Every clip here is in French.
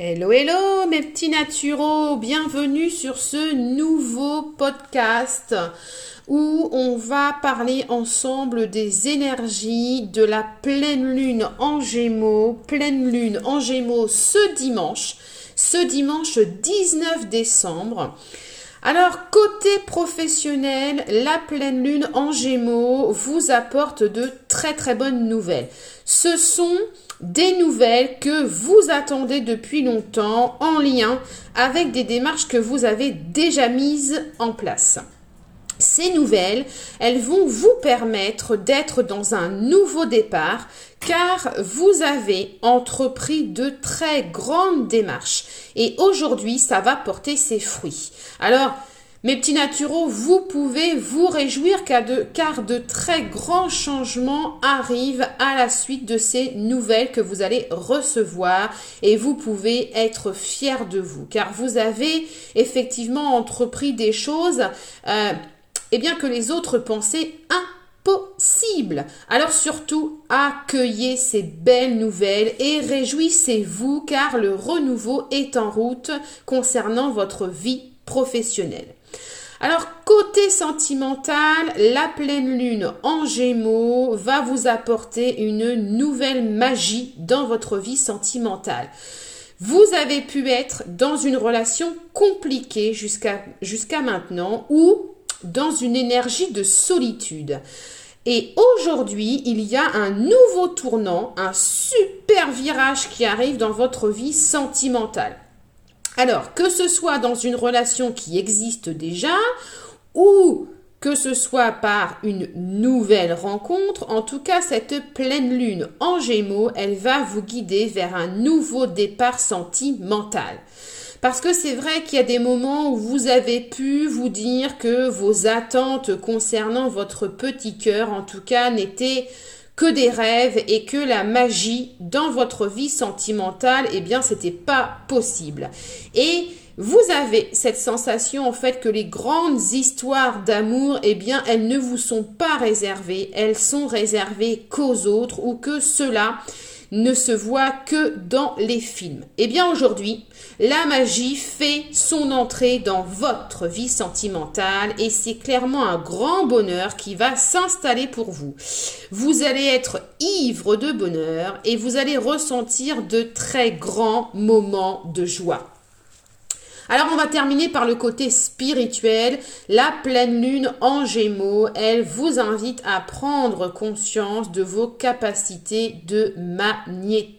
Hello, hello mes petits naturaux, bienvenue sur ce nouveau podcast où on va parler ensemble des énergies de la pleine lune en gémeaux, pleine lune en gémeaux ce dimanche, ce dimanche 19 décembre. Alors, côté professionnel, la pleine lune en gémeaux vous apporte de très très bonnes nouvelles. Ce sont des nouvelles que vous attendez depuis longtemps en lien avec des démarches que vous avez déjà mises en place. Ces nouvelles, elles vont vous permettre d'être dans un nouveau départ car vous avez entrepris de très grandes démarches et aujourd'hui ça va porter ses fruits. Alors, mes petits naturaux, vous pouvez vous réjouir car de, car de, très grands changements arrivent à la suite de ces nouvelles que vous allez recevoir et vous pouvez être fiers de vous car vous avez effectivement entrepris des choses euh, eh bien que les autres pensaient impossibles. Alors surtout, accueillez ces belles nouvelles et réjouissez-vous car le renouveau est en route concernant votre vie professionnelle. Alors, côté sentimental, la pleine lune en gémeaux va vous apporter une nouvelle magie dans votre vie sentimentale. Vous avez pu être dans une relation compliquée jusqu'à jusqu'à maintenant ou dans une énergie de solitude. Et aujourd'hui, il y a un nouveau tournant, un super virage qui arrive dans votre vie sentimentale. Alors, que ce soit dans une relation qui existe déjà ou que ce soit par une nouvelle rencontre, en tout cas cette pleine lune en gémeaux, elle va vous guider vers un nouveau départ sentimental. Parce que c'est vrai qu'il y a des moments où vous avez pu vous dire que vos attentes concernant votre petit cœur, en tout cas, n'étaient que des rêves et que la magie dans votre vie sentimentale, eh bien, c'était pas possible. Et vous avez cette sensation en fait que les grandes histoires d'amour, eh bien, elles ne vous sont pas réservées, elles sont réservées qu'aux autres ou que cela ne se voit que dans les films. Eh bien aujourd'hui, la magie fait son entrée dans votre vie sentimentale et c'est clairement un grand bonheur qui va s'installer pour vous. Vous allez être ivre de bonheur et vous allez ressentir de très grands moments de joie. Alors on va terminer par le côté spirituel. La pleine lune en gémeaux, elle vous invite à prendre conscience de vos capacités de magnétisme.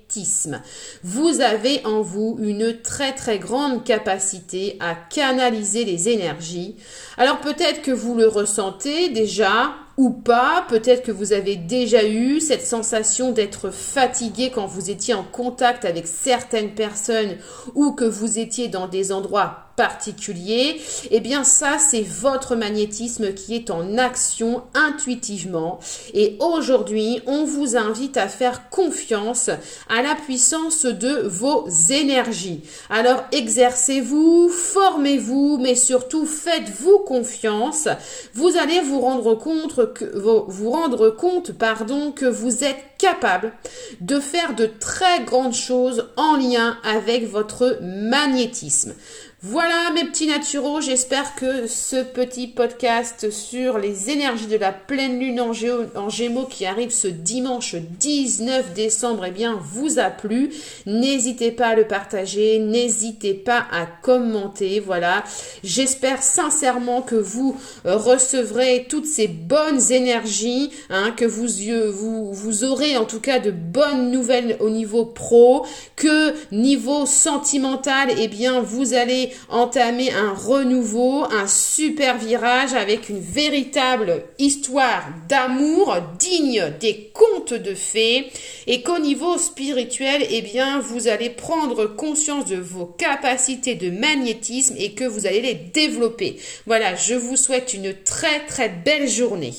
Vous avez en vous une très très grande capacité à canaliser les énergies. Alors peut-être que vous le ressentez déjà ou pas. Peut-être que vous avez déjà eu cette sensation d'être fatigué quand vous étiez en contact avec certaines personnes ou que vous étiez dans des endroits particuliers. Eh bien ça, c'est votre magnétisme qui est en action intuitivement. Et aujourd'hui, on vous invite à faire confiance à la puissance de vos énergies. Alors exercez-vous, formez-vous, mais surtout faites-vous confiance. Vous allez vous rendre compte que vous rendre compte pardon que vous êtes capable de faire de très grandes choses en lien avec votre magnétisme. Voilà mes petits naturaux, j'espère que ce petit podcast sur les énergies de la pleine lune en, gémeaux qui arrive ce dimanche 19 décembre eh bien, vous a plu. N'hésitez pas à le partager, n'hésitez pas à commenter. Voilà, j'espère sincèrement que vous recevrez toutes ces bonnes énergies, hein, que vous, vous, vous aurez en tout cas de bonnes nouvelles au niveau pro, que niveau sentimental, eh bien, vous allez entamer un renouveau, un super virage avec une véritable histoire d'amour digne des contes de fées et qu'au niveau spirituel, eh bien, vous allez prendre conscience de vos capacités de magnétisme et que vous allez les développer. Voilà, je vous souhaite une très très belle journée.